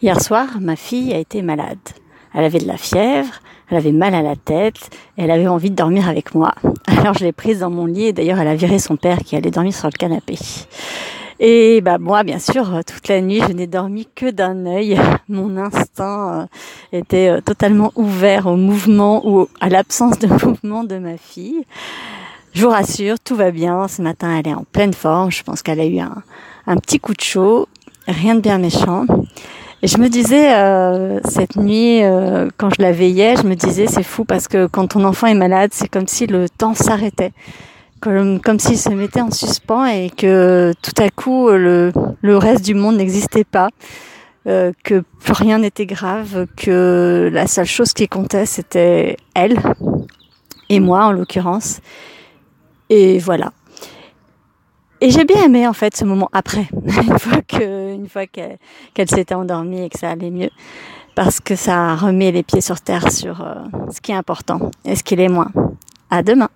Hier soir, ma fille a été malade. Elle avait de la fièvre, elle avait mal à la tête, et elle avait envie de dormir avec moi. Alors je l'ai prise dans mon lit et d'ailleurs elle a viré son père qui allait dormir sur le canapé. Et bah moi, bien sûr, toute la nuit, je n'ai dormi que d'un œil. Mon instinct euh, était euh, totalement ouvert au mouvement ou à l'absence de mouvement de ma fille. Je vous rassure, tout va bien. Ce matin, elle est en pleine forme. Je pense qu'elle a eu un, un petit coup de chaud, rien de bien méchant. Et je me disais euh, cette nuit, euh, quand je la veillais, je me disais c'est fou parce que quand ton enfant est malade, c'est comme si le temps s'arrêtait, comme, comme s'il se mettait en suspens et que tout à coup le, le reste du monde n'existait pas, euh, que plus rien n'était grave, que la seule chose qui comptait c'était elle et moi en l'occurrence. Et voilà. Et j'ai bien aimé en fait ce moment après, une fois que, une fois qu'elle s'était endormie et que ça allait mieux, parce que ça remet les pieds sur terre sur euh, ce qui est important et ce qui est moins. À demain.